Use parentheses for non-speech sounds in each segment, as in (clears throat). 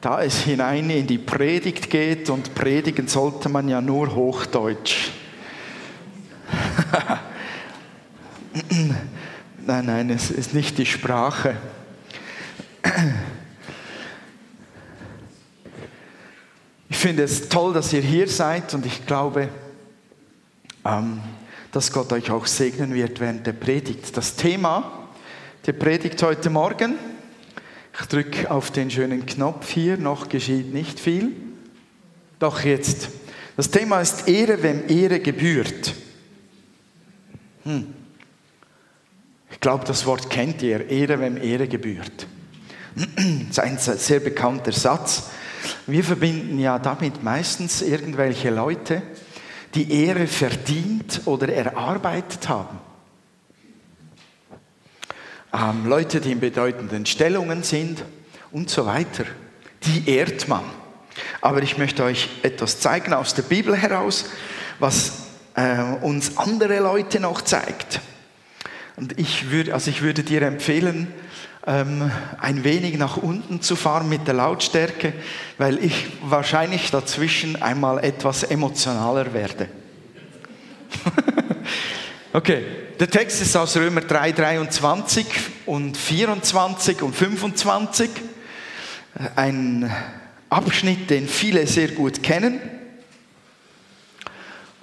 da es hinein in die Predigt geht und predigen sollte man ja nur Hochdeutsch. (laughs) nein, nein, es ist nicht die Sprache. Ich finde es toll, dass ihr hier seid und ich glaube, ähm, dass Gott euch auch segnen wird während der Predigt. Das Thema der Predigt heute Morgen, ich drücke auf den schönen Knopf hier, noch geschieht nicht viel. Doch jetzt. Das Thema ist Ehre, wem Ehre gebührt. Hm. Ich glaube, das Wort kennt ihr, Ehre, wem Ehre gebührt. (clears throat) Das ist ein sehr bekannter Satz. Wir verbinden ja damit meistens irgendwelche Leute, die Ehre verdient oder erarbeitet haben. Ähm, Leute, die in bedeutenden Stellungen sind und so weiter. Die ehrt man. Aber ich möchte euch etwas zeigen aus der Bibel heraus, was äh, uns andere Leute noch zeigt. Und ich würde, also ich würde dir empfehlen, ähm, ein wenig nach unten zu fahren mit der Lautstärke, weil ich wahrscheinlich dazwischen einmal etwas emotionaler werde. (laughs) okay, der Text ist aus Römer 3, 23 und 24 und 25. Ein Abschnitt, den viele sehr gut kennen.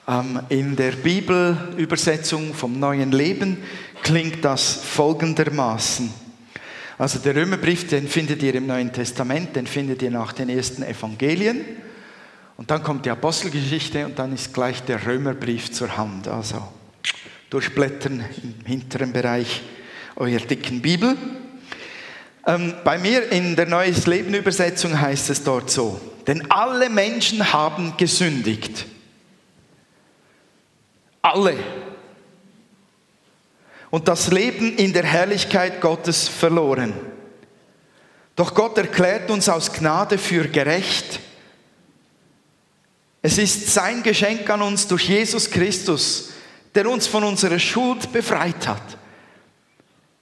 Ähm, in der Bibelübersetzung vom Neuen Leben klingt das folgendermaßen. Also der Römerbrief, den findet ihr im Neuen Testament, den findet ihr nach den ersten Evangelien. Und dann kommt die Apostelgeschichte und dann ist gleich der Römerbrief zur Hand. Also durchblättern im hinteren Bereich eurer dicken Bibel. Ähm, bei mir in der Neues Leben Übersetzung heißt es dort so, denn alle Menschen haben gesündigt. Alle und das Leben in der Herrlichkeit Gottes verloren. Doch Gott erklärt uns aus Gnade für gerecht. Es ist sein Geschenk an uns durch Jesus Christus, der uns von unserer Schuld befreit hat.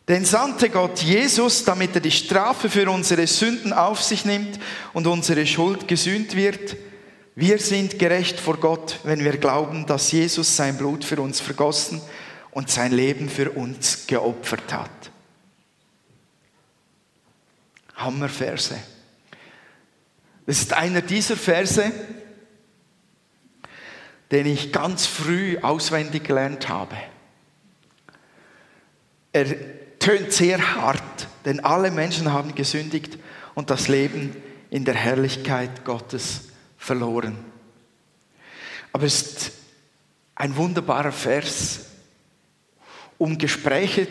Denn sandte Gott Jesus, damit er die Strafe für unsere Sünden auf sich nimmt und unsere Schuld gesühnt wird. Wir sind gerecht vor Gott, wenn wir glauben, dass Jesus sein Blut für uns vergossen und sein Leben für uns geopfert hat. Hammerverse. Das ist einer dieser Verse, den ich ganz früh auswendig gelernt habe. Er tönt sehr hart, denn alle Menschen haben gesündigt und das Leben in der Herrlichkeit Gottes verloren. Aber es ist ein wunderbarer Vers, um Gespräche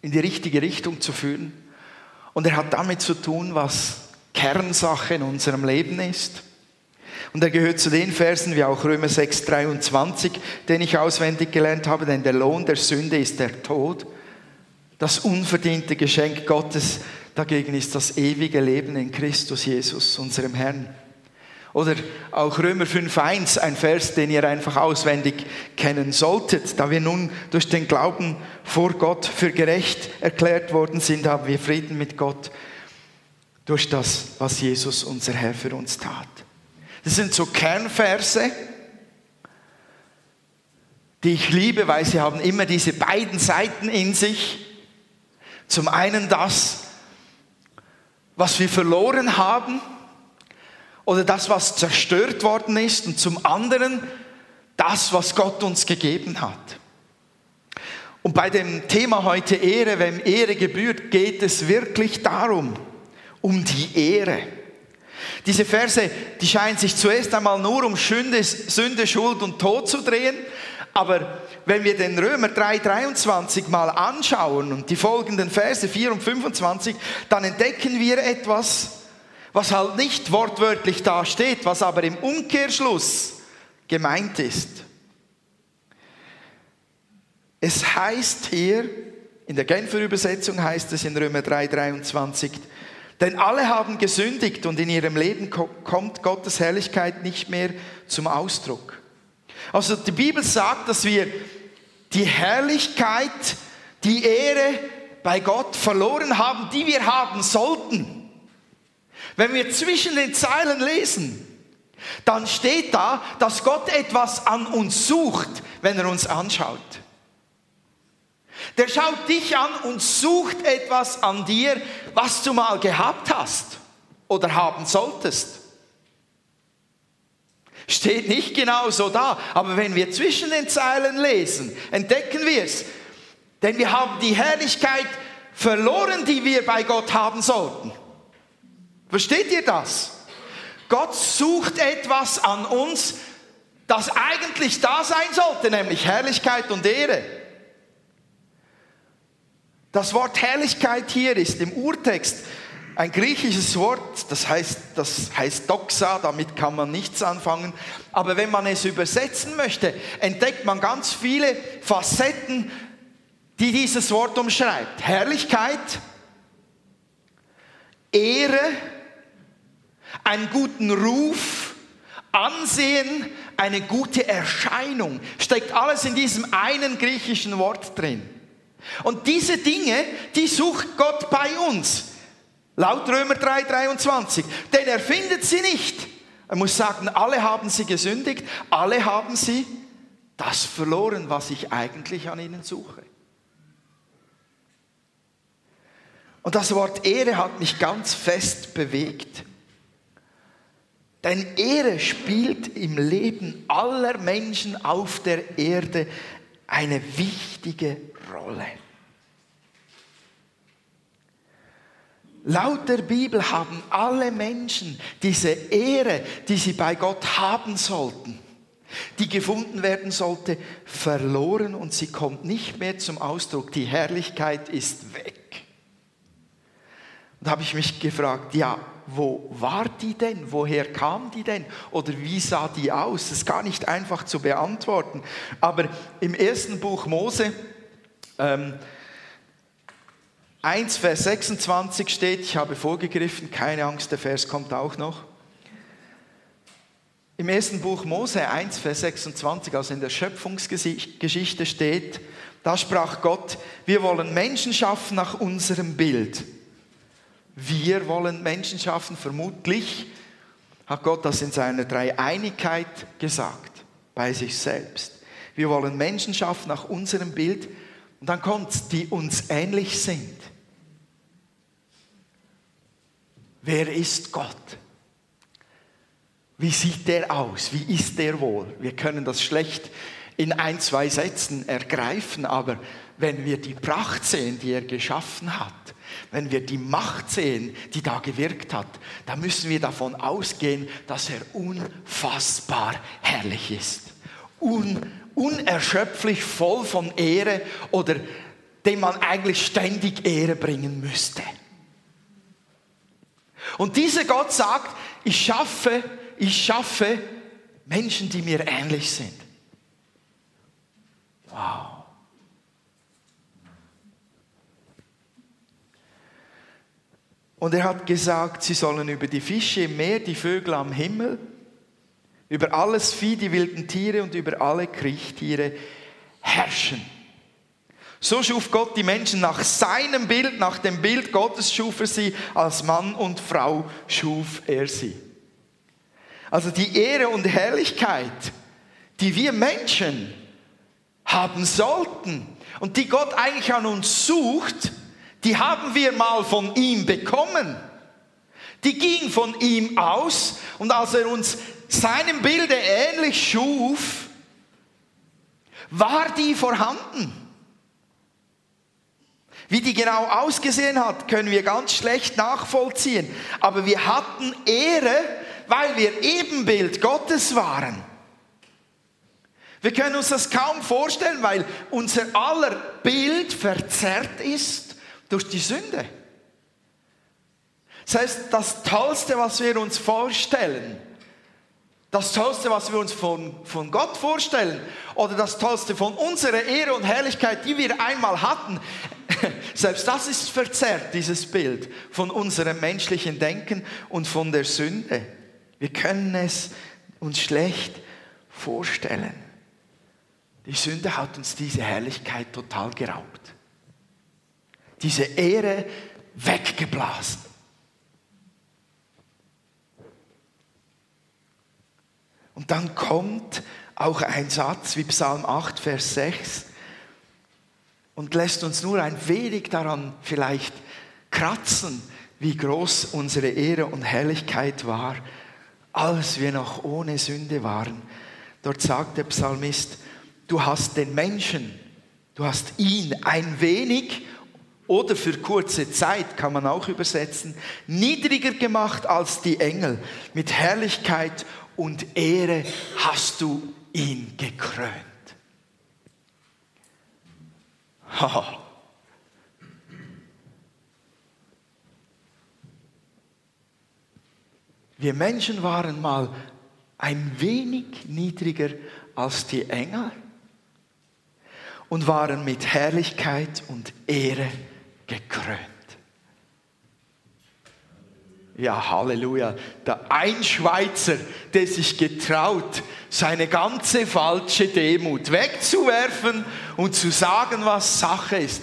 in die richtige Richtung zu führen. Und er hat damit zu tun, was Kernsache in unserem Leben ist. Und er gehört zu den Versen wie auch Römer 6, 23, den ich auswendig gelernt habe, denn der Lohn der Sünde ist der Tod. Das unverdiente Geschenk Gottes dagegen ist das ewige Leben in Christus Jesus, unserem Herrn. Oder auch Römer 5.1, ein Vers, den ihr einfach auswendig kennen solltet. Da wir nun durch den Glauben vor Gott für gerecht erklärt worden sind, haben wir Frieden mit Gott durch das, was Jesus, unser Herr, für uns tat. Das sind so Kernverse, die ich liebe, weil sie haben immer diese beiden Seiten in sich. Zum einen das, was wir verloren haben, oder das, was zerstört worden ist und zum anderen das, was Gott uns gegeben hat. Und bei dem Thema heute Ehre, wem Ehre gebührt, geht es wirklich darum, um die Ehre. Diese Verse, die scheinen sich zuerst einmal nur um Sünde, Sünde, Schuld und Tod zu drehen, aber wenn wir den Römer 3,23 mal anschauen und die folgenden Verse 4 und 25, dann entdecken wir etwas, was halt nicht wortwörtlich da steht, was aber im Umkehrschluss gemeint ist. Es heißt hier, in der Genfer Übersetzung heißt es in Römer 3, 23, denn alle haben gesündigt und in ihrem Leben kommt Gottes Herrlichkeit nicht mehr zum Ausdruck. Also die Bibel sagt, dass wir die Herrlichkeit, die Ehre bei Gott verloren haben, die wir haben sollten. Wenn wir zwischen den Zeilen lesen, dann steht da, dass Gott etwas an uns sucht, wenn er uns anschaut. Der schaut dich an und sucht etwas an dir, was du mal gehabt hast oder haben solltest. Steht nicht genau so da, aber wenn wir zwischen den Zeilen lesen, entdecken wir es. Denn wir haben die Herrlichkeit verloren, die wir bei Gott haben sollten. Versteht ihr das? Gott sucht etwas an uns, das eigentlich da sein sollte, nämlich Herrlichkeit und Ehre. Das Wort Herrlichkeit hier ist im Urtext ein griechisches Wort, das heißt, das heißt Doxa, damit kann man nichts anfangen. Aber wenn man es übersetzen möchte, entdeckt man ganz viele Facetten, die dieses Wort umschreibt. Herrlichkeit, Ehre, einen guten Ruf, Ansehen, eine gute Erscheinung. Steckt alles in diesem einen griechischen Wort drin. Und diese Dinge, die sucht Gott bei uns. Laut Römer 3, 23. Denn er findet sie nicht. Er muss sagen, alle haben sie gesündigt, alle haben sie das verloren, was ich eigentlich an ihnen suche. Und das Wort Ehre hat mich ganz fest bewegt. Denn Ehre spielt im Leben aller Menschen auf der Erde eine wichtige Rolle. Laut der Bibel haben alle Menschen diese Ehre, die sie bei Gott haben sollten, die gefunden werden sollte, verloren und sie kommt nicht mehr zum Ausdruck. Die Herrlichkeit ist weg. Und da habe ich mich gefragt, ja, wo war die denn? Woher kam die denn? Oder wie sah die aus? Das ist gar nicht einfach zu beantworten. Aber im ersten Buch Mose, ähm, 1, Vers 26 steht, ich habe vorgegriffen, keine Angst, der Vers kommt auch noch. Im ersten Buch Mose 1, Vers 26, also in der Schöpfungsgeschichte steht, da sprach Gott, wir wollen Menschen schaffen nach unserem Bild wir wollen Menschen schaffen, vermutlich hat Gott das in seiner Dreieinigkeit gesagt, bei sich selbst. Wir wollen Menschen schaffen nach unserem Bild und dann kommt es, die uns ähnlich sind. Wer ist Gott? Wie sieht der aus? Wie ist der wohl? Wir können das schlecht in ein, zwei Sätzen ergreifen, aber wenn wir die Pracht sehen, die er geschaffen hat, wenn wir die Macht sehen, die da gewirkt hat, dann müssen wir davon ausgehen, dass er unfassbar herrlich ist. Un, unerschöpflich voll von Ehre oder dem man eigentlich ständig Ehre bringen müsste. Und dieser Gott sagt, ich schaffe, ich schaffe Menschen, die mir ähnlich sind. Wow. Und er hat gesagt, sie sollen über die Fische im Meer, die Vögel am Himmel, über alles Vieh, die wilden Tiere und über alle Kriechtiere herrschen. So schuf Gott die Menschen nach seinem Bild, nach dem Bild Gottes schuf er sie, als Mann und Frau schuf er sie. Also die Ehre und Herrlichkeit, die wir Menschen haben sollten und die Gott eigentlich an uns sucht, die haben wir mal von ihm bekommen. Die ging von ihm aus und als er uns seinem Bilde ähnlich schuf, war die vorhanden. Wie die genau ausgesehen hat, können wir ganz schlecht nachvollziehen. Aber wir hatten Ehre, weil wir Ebenbild Gottes waren. Wir können uns das kaum vorstellen, weil unser aller Bild verzerrt ist durch die Sünde. Das heißt, das Tollste, was wir uns vorstellen, das Tollste, was wir uns von, von Gott vorstellen, oder das Tollste von unserer Ehre und Herrlichkeit, die wir einmal hatten, (laughs) selbst das ist verzerrt, dieses Bild von unserem menschlichen Denken und von der Sünde. Wir können es uns schlecht vorstellen. Die Sünde hat uns diese Herrlichkeit total geraubt diese Ehre weggeblasen. Und dann kommt auch ein Satz wie Psalm 8, Vers 6 und lässt uns nur ein wenig daran vielleicht kratzen, wie groß unsere Ehre und Herrlichkeit war, als wir noch ohne Sünde waren. Dort sagt der Psalmist, du hast den Menschen, du hast ihn ein wenig oder für kurze Zeit kann man auch übersetzen, niedriger gemacht als die Engel. Mit Herrlichkeit und Ehre hast du ihn gekrönt. Ha. Wir Menschen waren mal ein wenig niedriger als die Engel und waren mit Herrlichkeit und Ehre gekrönt. Ja, Halleluja. Der ein Schweizer, der sich getraut, seine ganze falsche Demut wegzuwerfen und zu sagen, was Sache ist.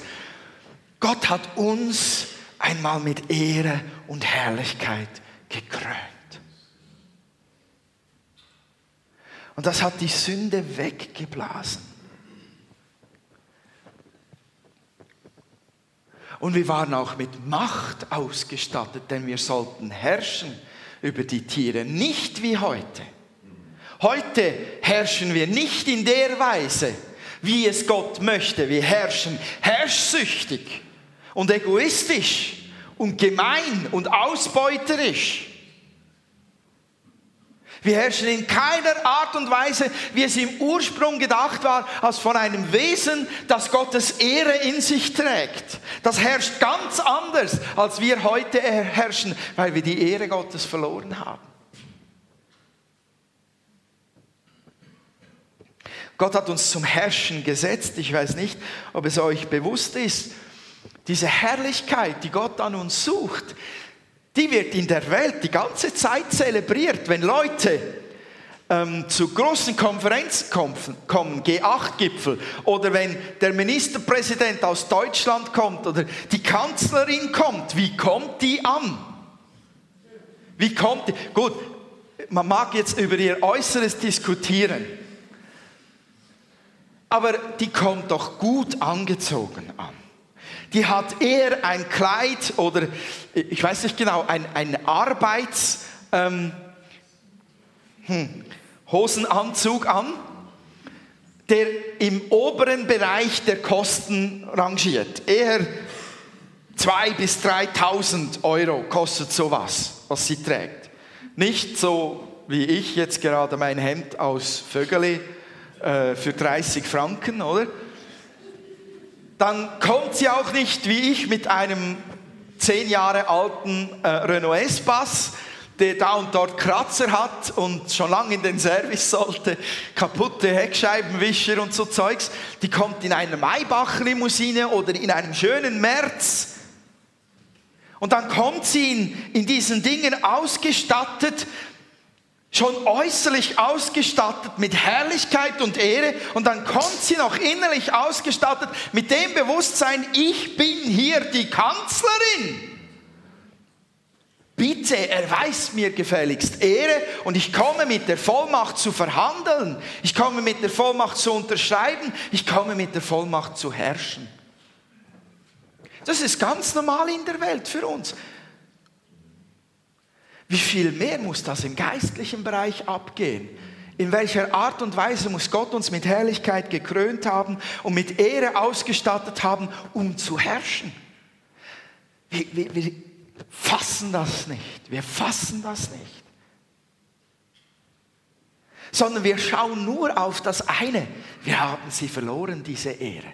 Gott hat uns einmal mit Ehre und Herrlichkeit gekrönt. Und das hat die Sünde weggeblasen. Und wir waren auch mit Macht ausgestattet, denn wir sollten herrschen über die Tiere, nicht wie heute. Heute herrschen wir nicht in der Weise, wie es Gott möchte. Wir herrschen herrschsüchtig und egoistisch und gemein und ausbeuterisch. Wir herrschen in keiner Art und Weise, wie es im Ursprung gedacht war, als von einem Wesen, das Gottes Ehre in sich trägt. Das herrscht ganz anders, als wir heute herrschen, weil wir die Ehre Gottes verloren haben. Gott hat uns zum Herrschen gesetzt. Ich weiß nicht, ob es euch bewusst ist. Diese Herrlichkeit, die Gott an uns sucht, die wird in der Welt die ganze Zeit zelebriert. Wenn Leute ähm, zu großen Konferenzen kommen, G8-Gipfel, oder wenn der Ministerpräsident aus Deutschland kommt oder die Kanzlerin kommt, wie kommt die an? Wie kommt die? Gut, man mag jetzt über ihr Äußeres diskutieren, aber die kommt doch gut angezogen an die hat eher ein Kleid oder ich weiß nicht genau, ein, ein Arbeits... Ähm, hm, Hosenanzug an, der im oberen Bereich der Kosten rangiert. Eher 2.000 bis 3.000 Euro kostet sowas, was sie trägt. Nicht so wie ich jetzt gerade mein Hemd aus Vögeli äh, für 30 Franken, oder? Dann kommt sie auch nicht wie ich mit einem zehn Jahre alten äh, Renault S-Bass, der da und dort Kratzer hat und schon lange in den Service sollte, kaputte Heckscheibenwischer und so Zeugs. Die kommt in einer Maybach-Limousine oder in einem schönen März. Und dann kommt sie in, in diesen Dingen ausgestattet schon äußerlich ausgestattet mit Herrlichkeit und Ehre und dann kommt sie noch innerlich ausgestattet mit dem Bewusstsein, ich bin hier die Kanzlerin. Bitte erweist mir gefälligst Ehre und ich komme mit der Vollmacht zu verhandeln. Ich komme mit der Vollmacht zu unterschreiben. Ich komme mit der Vollmacht zu herrschen. Das ist ganz normal in der Welt für uns. Wie viel mehr muss das im geistlichen Bereich abgehen? In welcher Art und Weise muss Gott uns mit Herrlichkeit gekrönt haben und mit Ehre ausgestattet haben, um zu herrschen? Wir, wir, wir fassen das nicht. Wir fassen das nicht. Sondern wir schauen nur auf das eine. Wir haben sie verloren, diese Ehre.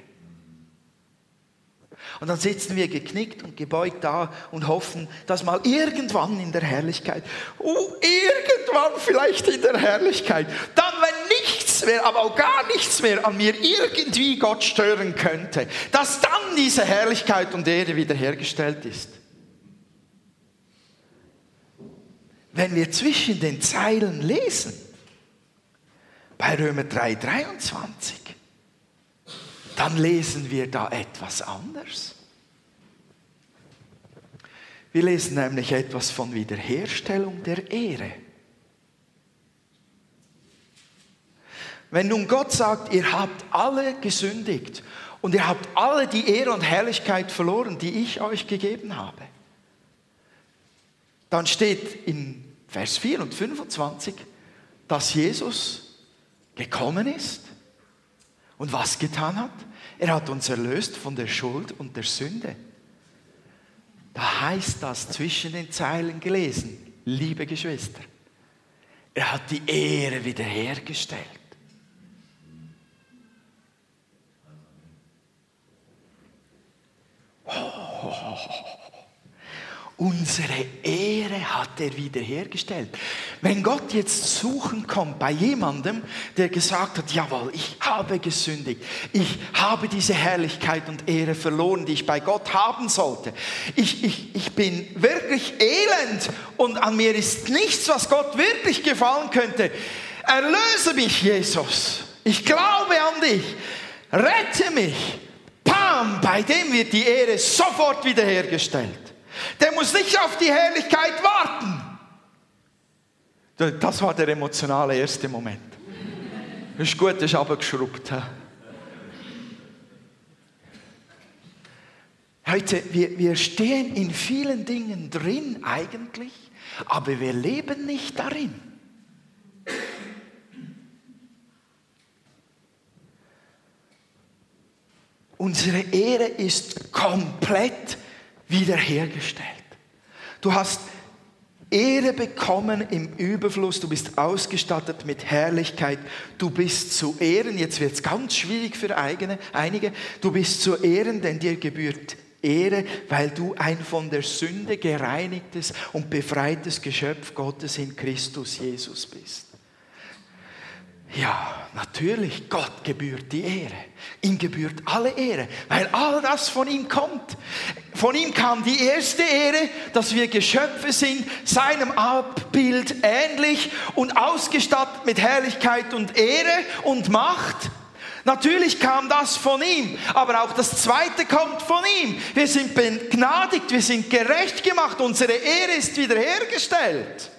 Und dann sitzen wir geknickt und gebeugt da und hoffen, dass mal irgendwann in der Herrlichkeit, oh, irgendwann vielleicht in der Herrlichkeit, dann, wenn nichts mehr, aber auch gar nichts mehr an mir irgendwie Gott stören könnte, dass dann diese Herrlichkeit und Ehre wiederhergestellt ist. Wenn wir zwischen den Zeilen lesen, bei Römer 3, 23, dann lesen wir da etwas anders. Wir lesen nämlich etwas von Wiederherstellung der Ehre. Wenn nun Gott sagt, ihr habt alle gesündigt und ihr habt alle die Ehre und Herrlichkeit verloren, die ich euch gegeben habe, dann steht in Vers 4 und 25, dass Jesus gekommen ist und was getan hat. Er hat uns erlöst von der Schuld und der Sünde. Da heißt das zwischen den Zeilen gelesen, liebe Geschwister, er hat die Ehre wiederhergestellt. Oh, Unsere Ehre hat er wiederhergestellt. Wenn Gott jetzt suchen kommt bei jemandem, der gesagt hat, jawohl, ich habe gesündigt, ich habe diese Herrlichkeit und Ehre verloren, die ich bei Gott haben sollte. Ich, ich, ich bin wirklich elend und an mir ist nichts, was Gott wirklich gefallen könnte. Erlöse mich, Jesus. Ich glaube an dich. Rette mich. Pam, bei dem wird die Ehre sofort wiederhergestellt. Der muss nicht auf die Herrlichkeit warten. Das war der emotionale erste Moment. Ist gut, ist abgeschraubt. Heute, wir, wir stehen in vielen Dingen drin eigentlich, aber wir leben nicht darin. Unsere Ehre ist komplett wiederhergestellt. Du hast Ehre bekommen im Überfluss, du bist ausgestattet mit Herrlichkeit, du bist zu Ehren, jetzt wird es ganz schwierig für eigene, einige, du bist zu Ehren, denn dir gebührt Ehre, weil du ein von der Sünde gereinigtes und befreites Geschöpf Gottes in Christus Jesus bist. Ja, natürlich, Gott gebührt die Ehre. Ihm gebührt alle Ehre, weil all das von ihm kommt. Von ihm kam die erste Ehre, dass wir Geschöpfe sind, seinem Abbild ähnlich und ausgestattet mit Herrlichkeit und Ehre und Macht. Natürlich kam das von ihm, aber auch das zweite kommt von ihm. Wir sind begnadigt, wir sind gerecht gemacht, unsere Ehre ist wiederhergestellt.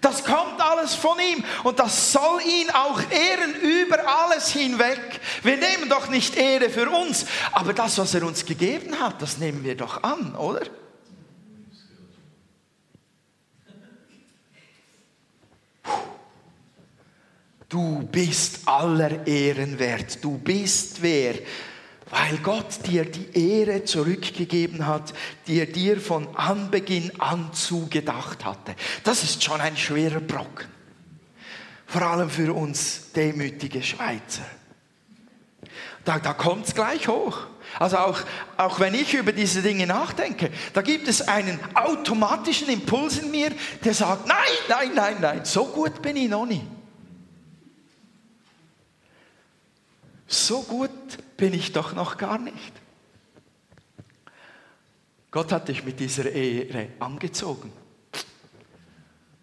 Das kommt alles von ihm und das soll ihn auch ehren über alles hinweg. Wir nehmen doch nicht Ehre für uns, aber das, was er uns gegeben hat, das nehmen wir doch an, oder? Du bist aller Ehren wert. Du bist wer? Weil Gott dir die Ehre zurückgegeben hat, die er dir von Anbeginn an zugedacht hatte. Das ist schon ein schwerer Brocken. Vor allem für uns demütige Schweizer. Da, da kommt es gleich hoch. Also auch, auch wenn ich über diese Dinge nachdenke, da gibt es einen automatischen Impuls in mir, der sagt, nein, nein, nein, nein, so gut bin ich noch nicht. So gut bin ich doch noch gar nicht. Gott hat dich mit dieser Ehre angezogen.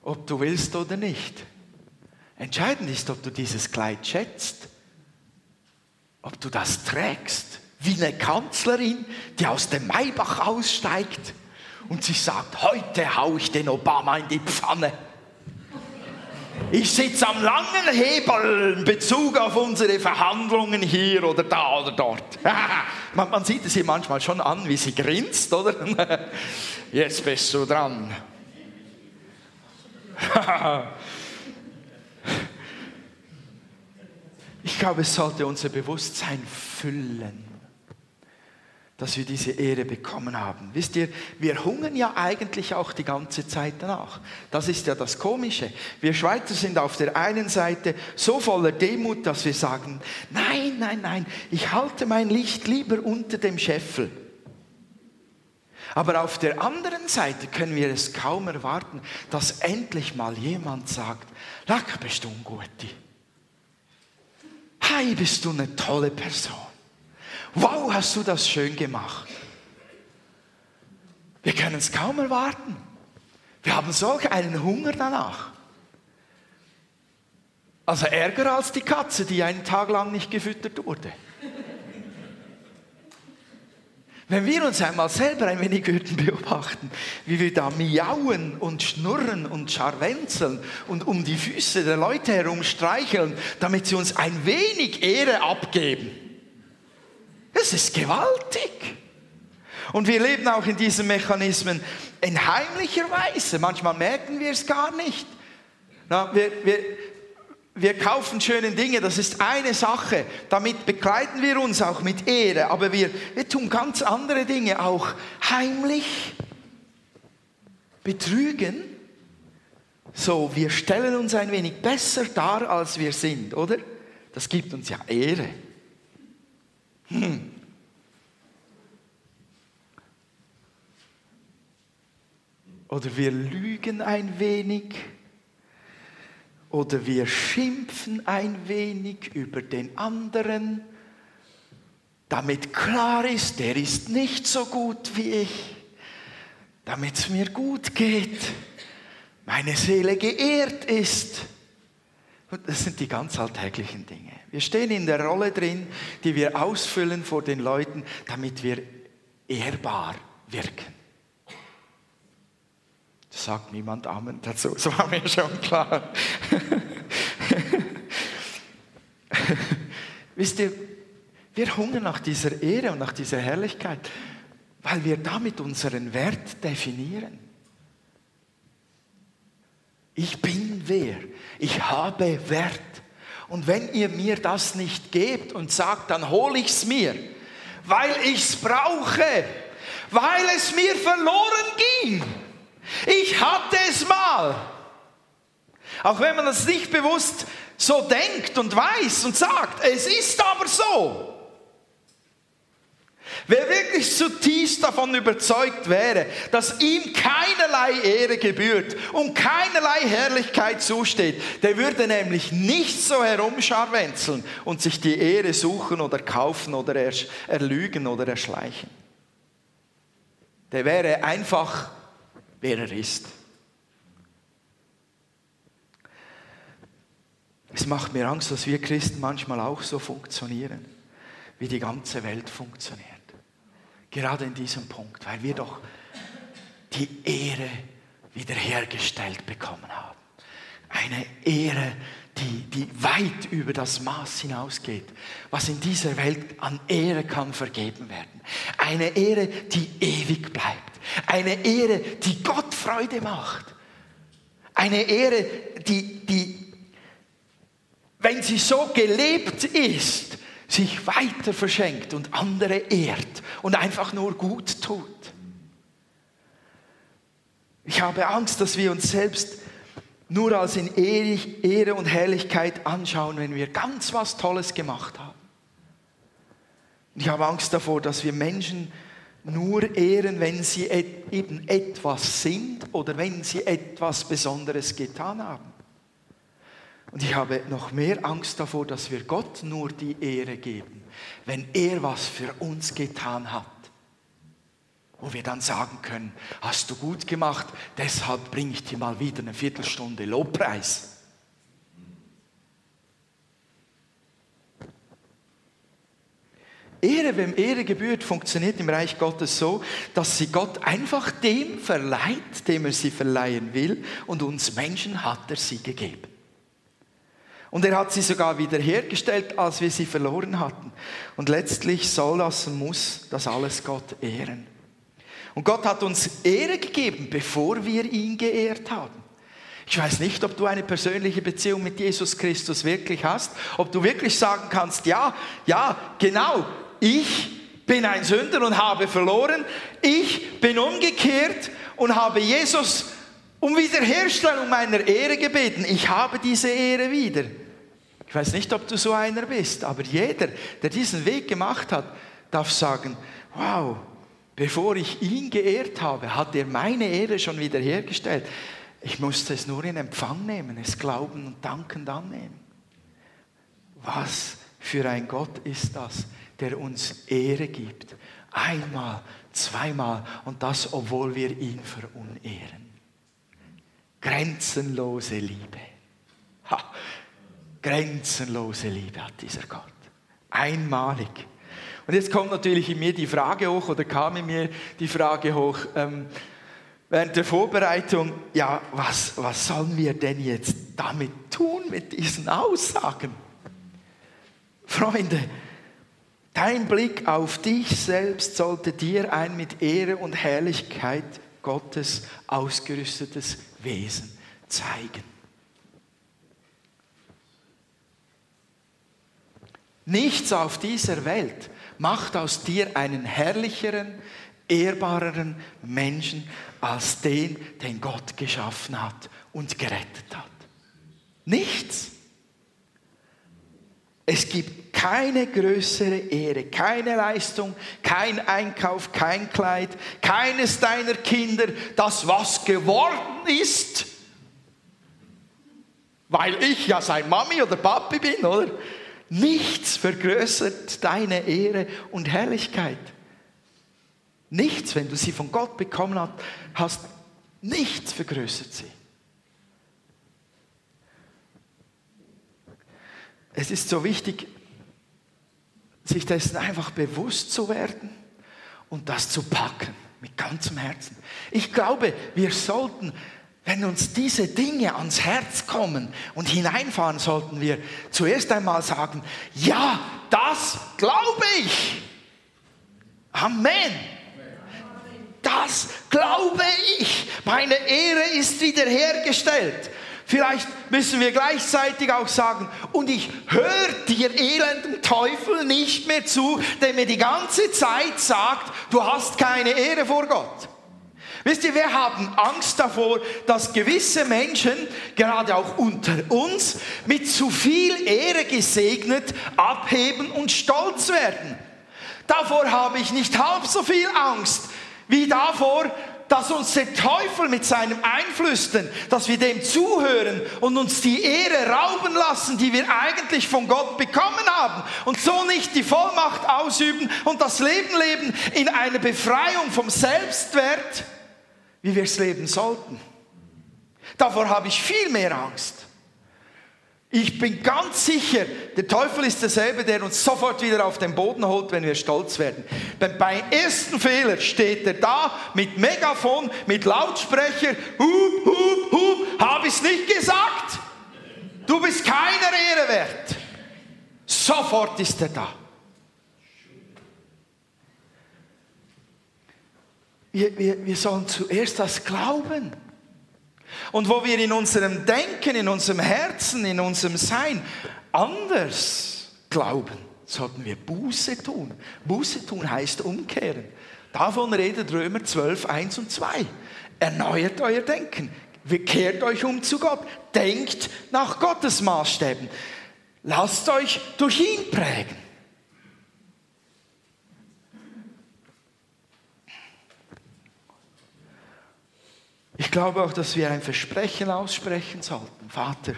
Ob du willst oder nicht. Entscheidend ist, ob du dieses Kleid schätzt. Ob du das trägst. Wie eine Kanzlerin, die aus dem Maybach aussteigt und sich sagt, heute hau ich den Obama in die Pfanne. Ich sitze am langen Hebel in Bezug auf unsere Verhandlungen hier oder da oder dort. (laughs) man, man sieht es ihr manchmal schon an, wie sie grinst, oder? (laughs) Jetzt bist du dran. (laughs) ich glaube, es sollte unser Bewusstsein füllen dass wir diese Ehre bekommen haben. Wisst ihr, wir hungern ja eigentlich auch die ganze Zeit danach. Das ist ja das Komische. Wir Schweizer sind auf der einen Seite so voller Demut, dass wir sagen, nein, nein, nein, ich halte mein Licht lieber unter dem Scheffel. Aber auf der anderen Seite können wir es kaum erwarten, dass endlich mal jemand sagt, Lack, bist du ein Guti. Hi, bist du eine tolle Person. Wow, hast du das schön gemacht. Wir können es kaum erwarten. Wir haben solch einen Hunger danach. Also ärger als die Katze, die einen Tag lang nicht gefüttert wurde. Wenn wir uns einmal selber ein wenig würden beobachten, wie wir da miauen und schnurren und scharwenzeln und um die Füße der Leute herum streicheln, damit sie uns ein wenig Ehre abgeben. Das ist gewaltig. Und wir leben auch in diesen Mechanismen in heimlicher Weise. Manchmal merken wir es gar nicht. Na, wir, wir, wir kaufen schöne Dinge, das ist eine Sache. Damit bekleiden wir uns auch mit Ehre. Aber wir, wir tun ganz andere Dinge auch heimlich. Betrügen. So, wir stellen uns ein wenig besser dar, als wir sind, oder? Das gibt uns ja Ehre. Hm. Oder wir lügen ein wenig oder wir schimpfen ein wenig über den anderen, damit klar ist, der ist nicht so gut wie ich, damit es mir gut geht, meine Seele geehrt ist. das sind die ganz alltäglichen Dinge. Wir stehen in der Rolle drin, die wir ausfüllen vor den Leuten, damit wir ehrbar wirken. Das sagt niemand Amen dazu, das war mir schon klar. (laughs) Wisst ihr, wir hungern nach dieser Ehre und nach dieser Herrlichkeit, weil wir damit unseren Wert definieren. Ich bin wer, ich habe Wert. Und wenn ihr mir das nicht gebt und sagt, dann hole ich es mir, weil ich es brauche, weil es mir verloren ging. Ich hatte es mal. Auch wenn man das nicht bewusst so denkt und weiß und sagt, es ist aber so. Wer wirklich zutiefst davon überzeugt wäre, dass ihm keinerlei Ehre gebührt und keinerlei Herrlichkeit zusteht, der würde nämlich nicht so herumscharwenzeln und sich die Ehre suchen oder kaufen oder erlügen oder erschleichen. Der wäre einfach wer er ist. Es macht mir Angst, dass wir Christen manchmal auch so funktionieren, wie die ganze Welt funktioniert. Gerade in diesem Punkt, weil wir doch die Ehre wiederhergestellt bekommen haben. Eine Ehre, die, die weit über das Maß hinausgeht, was in dieser Welt an Ehre kann vergeben werden. Eine Ehre, die ewig bleibt. Eine Ehre, die Gott Freude macht. Eine Ehre, die, die, wenn sie so gelebt ist, sich weiter verschenkt und andere ehrt und einfach nur gut tut. Ich habe Angst, dass wir uns selbst nur als in Ehre und Herrlichkeit anschauen, wenn wir ganz was Tolles gemacht haben. Ich habe Angst davor, dass wir Menschen nur ehren, wenn sie eben etwas sind oder wenn sie etwas Besonderes getan haben. Und ich habe noch mehr Angst davor, dass wir Gott nur die Ehre geben, wenn er was für uns getan hat. Wo wir dann sagen können, hast du gut gemacht, deshalb bringe ich dir mal wieder eine Viertelstunde Lobpreis. Ehre, wem Ehre gebührt, funktioniert im Reich Gottes so, dass sie Gott einfach dem verleiht, dem er sie verleihen will. Und uns Menschen hat er sie gegeben. Und er hat sie sogar wiederhergestellt, als wir sie verloren hatten. Und letztlich soll das und muss das alles Gott ehren. Und Gott hat uns Ehre gegeben, bevor wir ihn geehrt haben. Ich weiß nicht, ob du eine persönliche Beziehung mit Jesus Christus wirklich hast, ob du wirklich sagen kannst, ja, ja, genau, ich bin ein Sünder und habe verloren. Ich bin umgekehrt und habe Jesus um Wiederherstellung meiner Ehre gebeten. Ich habe diese Ehre wieder. Ich weiß nicht, ob du so einer bist, aber jeder, der diesen Weg gemacht hat, darf sagen, wow, bevor ich ihn geehrt habe, hat er meine Ehre schon wiederhergestellt. Ich musste es nur in Empfang nehmen, es glauben und dankend annehmen. Was für ein Gott ist das? der uns Ehre gibt. Einmal, zweimal und das, obwohl wir ihn verunehren. Grenzenlose Liebe. Ha, grenzenlose Liebe hat dieser Gott. Einmalig. Und jetzt kommt natürlich in mir die Frage hoch, oder kam in mir die Frage hoch, ähm, während der Vorbereitung, ja, was, was sollen wir denn jetzt damit tun, mit diesen Aussagen? Freunde, dein Blick auf dich selbst sollte dir ein mit Ehre und Herrlichkeit Gottes ausgerüstetes Wesen zeigen. Nichts auf dieser Welt macht aus dir einen herrlicheren, ehrbareren Menschen als den, den Gott geschaffen hat und gerettet hat. Nichts. Es gibt keine größere Ehre, keine Leistung, kein Einkauf, kein Kleid, keines deiner Kinder, das was geworden ist, weil ich ja sein Mami oder Papi bin, oder? Nichts vergrößert deine Ehre und Herrlichkeit. Nichts, wenn du sie von Gott bekommen hast, nichts vergrößert sie. Es ist so wichtig, sich dessen einfach bewusst zu werden und das zu packen mit ganzem Herzen. Ich glaube, wir sollten wenn uns diese Dinge ans Herz kommen und hineinfahren, sollten wir zuerst einmal sagen, ja, das glaube ich. Amen. Das glaube ich. Meine Ehre ist wiederhergestellt. Vielleicht müssen wir gleichzeitig auch sagen, und ich höre dir elenden Teufel nicht mehr zu, der mir die ganze Zeit sagt, du hast keine Ehre vor Gott. Wisst ihr, wir haben Angst davor, dass gewisse Menschen, gerade auch unter uns, mit zu viel Ehre gesegnet, abheben und stolz werden. Davor habe ich nicht halb so viel Angst wie davor, dass uns der Teufel mit seinem Einflüstern, dass wir dem zuhören und uns die Ehre rauben lassen, die wir eigentlich von Gott bekommen haben und so nicht die Vollmacht ausüben und das Leben leben in einer Befreiung vom Selbstwert, wie wir es leben sollten. Davor habe ich viel mehr Angst. Ich bin ganz sicher, der Teufel ist derselbe, der uns sofort wieder auf den Boden holt, wenn wir stolz werden. Denn beim ersten Fehler steht er da mit Megafon, mit Lautsprecher, hup, hup, hup, habe ich es nicht gesagt? Du bist keiner Ehre wert. Sofort ist er da. Wir, wir, wir sollen zuerst das glauben. Und wo wir in unserem Denken, in unserem Herzen, in unserem Sein anders glauben, sollten wir Buße tun. Buße tun heißt umkehren. Davon redet Römer 12, 1 und 2. Erneuert euer Denken. Kehrt euch um zu Gott. Denkt nach Gottes Maßstäben. Lasst euch durch ihn prägen. Ich glaube auch, dass wir ein Versprechen aussprechen sollten. Vater,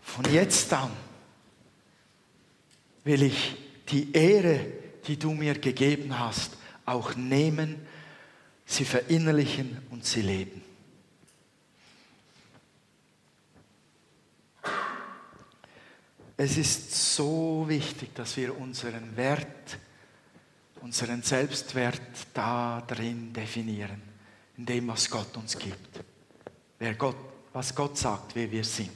von jetzt an will ich die Ehre, die du mir gegeben hast, auch nehmen, sie verinnerlichen und sie leben. Es ist so wichtig, dass wir unseren Wert unseren Selbstwert da drin definieren, in dem, was Gott uns gibt. Wer Gott, was Gott sagt, wer wir sind.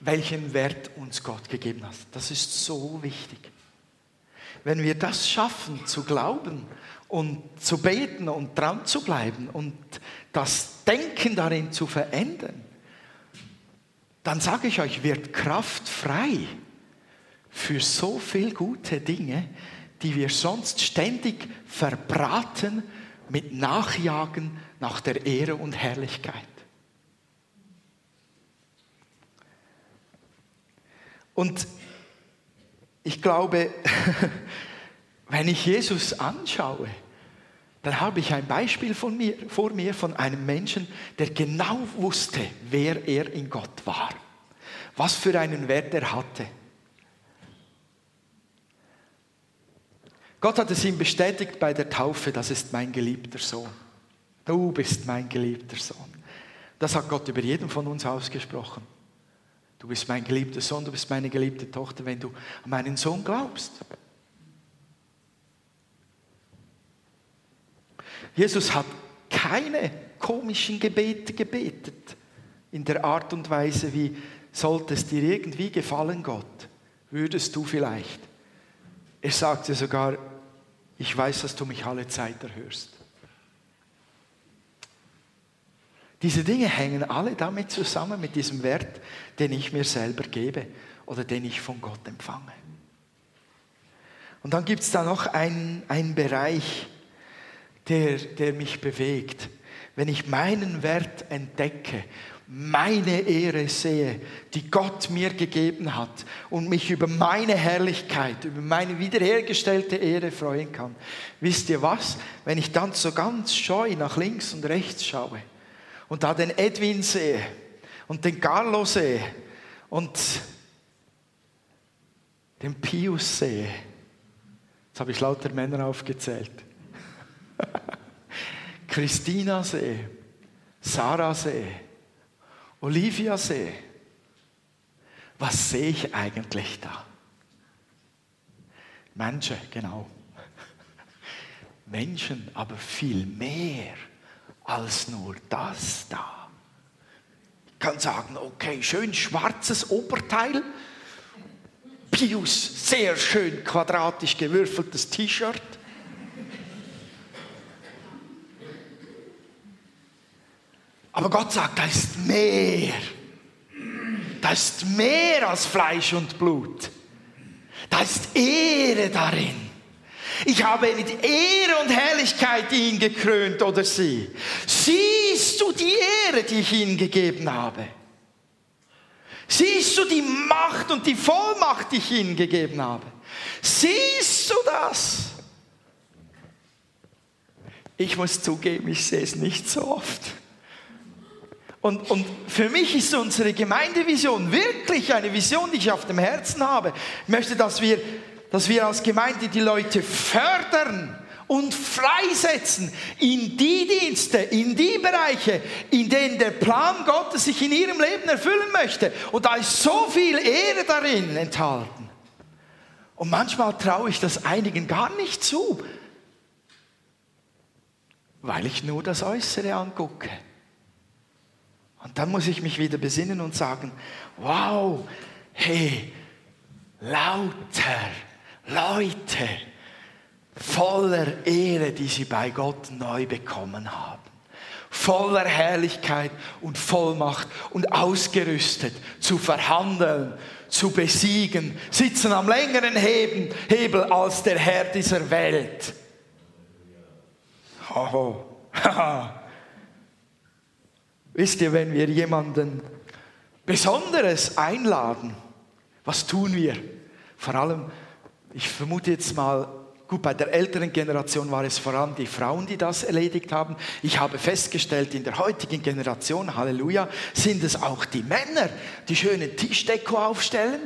Welchen Wert uns Gott gegeben hat. Das ist so wichtig. Wenn wir das schaffen, zu glauben und zu beten und dran zu bleiben und das Denken darin zu verändern, dann sage ich euch, wird Kraft frei für so viele gute Dinge, die wir sonst ständig verbraten mit Nachjagen nach der Ehre und Herrlichkeit. Und ich glaube, (laughs) wenn ich Jesus anschaue, dann habe ich ein Beispiel von mir, vor mir von einem Menschen, der genau wusste, wer er in Gott war, was für einen Wert er hatte. Gott hat es ihm bestätigt bei der Taufe, das ist mein geliebter Sohn. Du bist mein geliebter Sohn. Das hat Gott über jeden von uns ausgesprochen. Du bist mein geliebter Sohn, du bist meine geliebte Tochter, wenn du an meinen Sohn glaubst. Jesus hat keine komischen Gebete gebetet in der Art und Weise, wie sollte es dir irgendwie gefallen, Gott, würdest du vielleicht. Er sagte sogar, ich weiß, dass du mich alle Zeit erhörst. Diese Dinge hängen alle damit zusammen, mit diesem Wert, den ich mir selber gebe oder den ich von Gott empfange. Und dann gibt es da noch einen, einen Bereich, der, der mich bewegt. Wenn ich meinen Wert entdecke, meine Ehre sehe, die Gott mir gegeben hat und mich über meine Herrlichkeit, über meine wiederhergestellte Ehre freuen kann. Wisst ihr was? Wenn ich dann so ganz scheu nach links und rechts schaue und da den Edwin sehe und den Carlo sehe und den Pius sehe, jetzt habe ich lauter Männer aufgezählt, (laughs) Christina sehe, Sarah sehe, Olivia sehe, was sehe ich eigentlich da? Menschen, genau. Menschen, aber viel mehr als nur das da. Ich kann sagen, okay, schön schwarzes Oberteil, Pius, sehr schön quadratisch gewürfeltes T-Shirt, Aber Gott sagt, da ist mehr. Da ist mehr als Fleisch und Blut. Da ist Ehre darin. Ich habe mit Ehre und Herrlichkeit ihn gekrönt oder sie. Siehst du die Ehre, die ich ihnen gegeben habe? Siehst du die Macht und die Vollmacht, die ich ihnen gegeben habe? Siehst du das? Ich muss zugeben, ich sehe es nicht so oft. Und, und für mich ist unsere Gemeindevision wirklich eine Vision, die ich auf dem Herzen habe. Ich möchte, dass wir, dass wir als Gemeinde die Leute fördern und freisetzen in die Dienste, in die Bereiche, in denen der Plan Gottes sich in ihrem Leben erfüllen möchte. Und da ist so viel Ehre darin enthalten. Und manchmal traue ich das einigen gar nicht zu, weil ich nur das Äußere angucke. Und dann muss ich mich wieder besinnen und sagen, wow, hey, lauter Leute voller Ehre, die sie bei Gott neu bekommen haben. Voller Herrlichkeit und Vollmacht und ausgerüstet zu verhandeln, zu besiegen, sitzen am längeren Hebel als der Herr dieser Welt. Oh, (laughs) haha. Wisst ihr, wenn wir jemanden Besonderes einladen, was tun wir? Vor allem, ich vermute jetzt mal, gut, bei der älteren Generation war es vor allem die Frauen, die das erledigt haben. Ich habe festgestellt, in der heutigen Generation, Halleluja, sind es auch die Männer, die schöne Tischdeko aufstellen,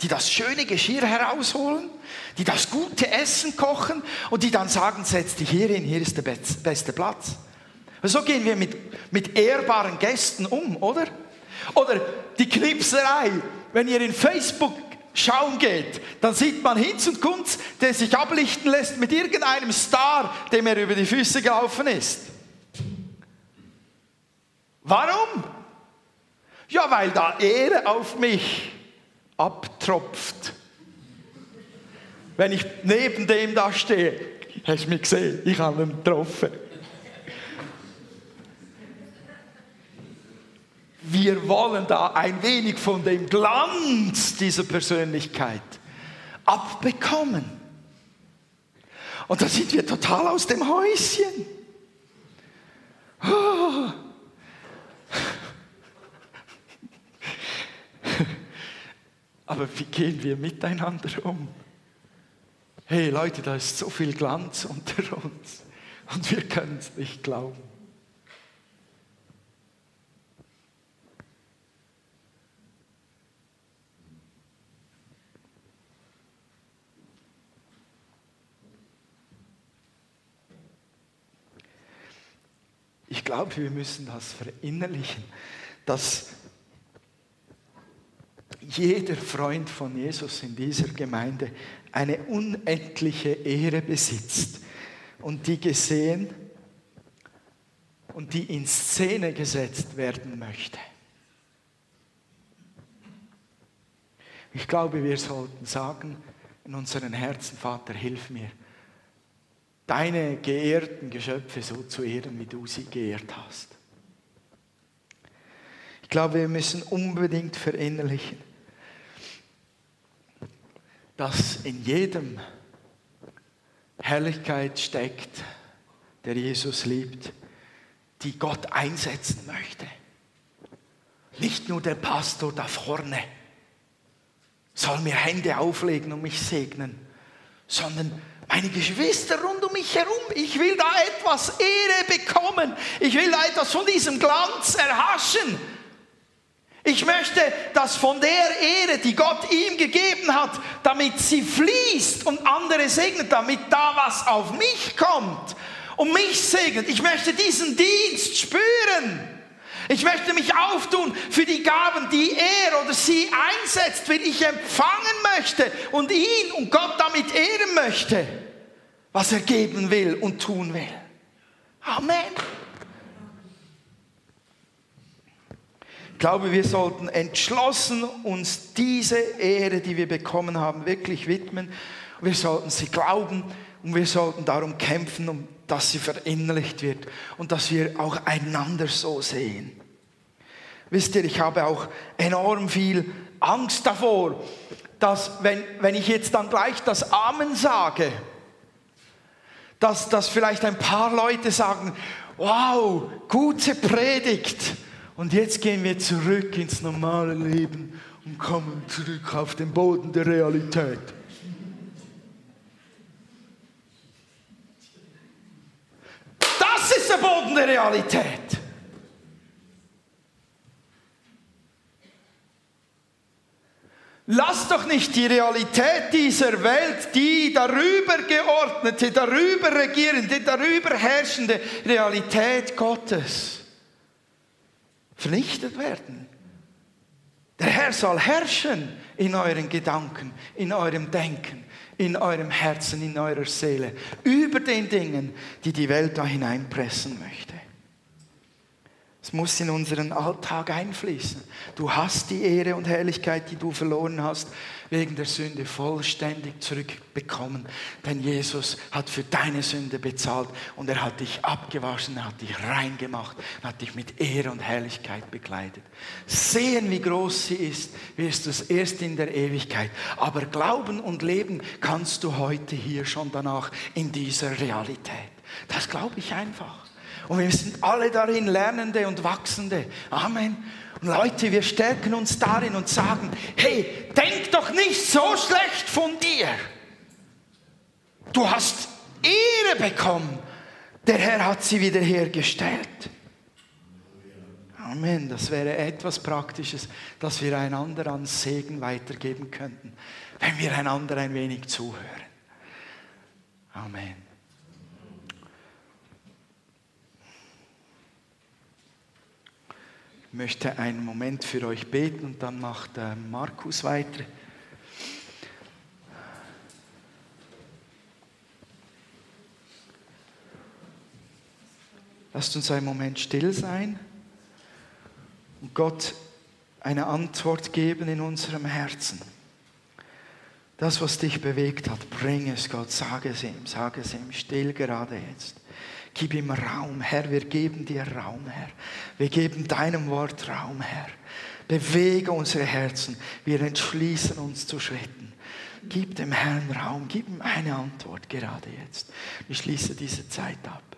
die das schöne Geschirr herausholen, die das gute Essen kochen und die dann sagen, setz dich hier hin, hier ist der beste Platz. So gehen wir mit, mit ehrbaren Gästen um, oder? Oder die Knipserei. Wenn ihr in Facebook schauen geht, dann sieht man Hinz und Kunz, der sich ablichten lässt mit irgendeinem Star, dem er über die Füße gelaufen ist. Warum? Ja, weil da Ehre auf mich abtropft. Wenn ich neben dem da stehe, hast du mich gesehen, ich habe ihn getroffen. Wir wollen da ein wenig von dem Glanz dieser Persönlichkeit abbekommen. Und da sind wir total aus dem Häuschen. Oh. (laughs) Aber wie gehen wir miteinander um? Hey Leute, da ist so viel Glanz unter uns und wir können es nicht glauben. Ich glaube, wir müssen das verinnerlichen, dass jeder Freund von Jesus in dieser Gemeinde eine unendliche Ehre besitzt und die gesehen und die in Szene gesetzt werden möchte. Ich glaube, wir sollten sagen in unseren Herzen, Vater, hilf mir, deine geehrten Geschöpfe so zu ehren, wie du sie geehrt hast. Ich glaube, wir müssen unbedingt verinnerlichen, dass in jedem Herrlichkeit steckt, der Jesus liebt, die Gott einsetzen möchte. Nicht nur der Pastor da vorne soll mir Hände auflegen und mich segnen, sondern meine Geschwister rund um mich herum. Ich will da etwas Ehre bekommen. Ich will da etwas von diesem Glanz erhaschen. Ich möchte, dass von der Ehre, die Gott ihm gegeben hat, damit sie fließt und andere segnet, damit da was auf mich kommt und mich segnet. Ich möchte diesen Dienst spüren. Ich möchte mich auftun für die Gaben, die er oder sie einsetzt, wenn ich empfangen möchte und ihn und Gott damit ehren möchte, was er geben will und tun will. Amen. Ich glaube, wir sollten entschlossen uns diese Ehre, die wir bekommen haben, wirklich widmen. Wir sollten sie glauben und wir sollten darum kämpfen, um dass sie verinnerlicht wird und dass wir auch einander so sehen. Wisst ihr, ich habe auch enorm viel Angst davor, dass wenn, wenn ich jetzt dann gleich das Amen sage, dass, dass vielleicht ein paar Leute sagen, wow, gute Predigt. Und jetzt gehen wir zurück ins normale Leben und kommen zurück auf den Boden der Realität. Das ist der Boden der Realität. Lass doch nicht die Realität dieser Welt, die darüber geordnete, darüber regierende, darüber herrschende Realität Gottes vernichtet werden. Der Herr soll herrschen in euren Gedanken, in eurem Denken, in eurem Herzen, in eurer Seele, über den Dingen, die die Welt da hineinpressen möchte. Es muss in unseren Alltag einfließen. Du hast die Ehre und Herrlichkeit, die du verloren hast, wegen der Sünde vollständig zurückbekommen. Denn Jesus hat für deine Sünde bezahlt und er hat dich abgewaschen, er hat dich rein gemacht, er hat dich mit Ehre und Herrlichkeit bekleidet. Sehen, wie groß sie ist, wirst du es erst in der Ewigkeit. Aber glauben und leben kannst du heute hier schon danach in dieser Realität. Das glaube ich einfach. Und wir sind alle darin Lernende und Wachsende. Amen. Leute, wir stärken uns darin und sagen, hey, denk doch nicht so schlecht von dir. Du hast Ehre bekommen. Der Herr hat sie wiederhergestellt. Amen. Das wäre etwas Praktisches, dass wir einander an Segen weitergeben könnten, wenn wir einander ein wenig zuhören. Amen. Möchte einen Moment für euch beten und dann macht äh, Markus weiter. Lasst uns einen Moment still sein und Gott eine Antwort geben in unserem Herzen. Das, was dich bewegt hat, bring es Gott, sage es ihm, sage es ihm, still gerade jetzt. Gib ihm Raum, Herr. Wir geben dir Raum, Herr. Wir geben deinem Wort Raum, Herr. Bewege unsere Herzen. Wir entschließen uns zu Schritten. Gib dem Herrn Raum. Gib ihm eine Antwort gerade jetzt. Ich schließe diese Zeit ab.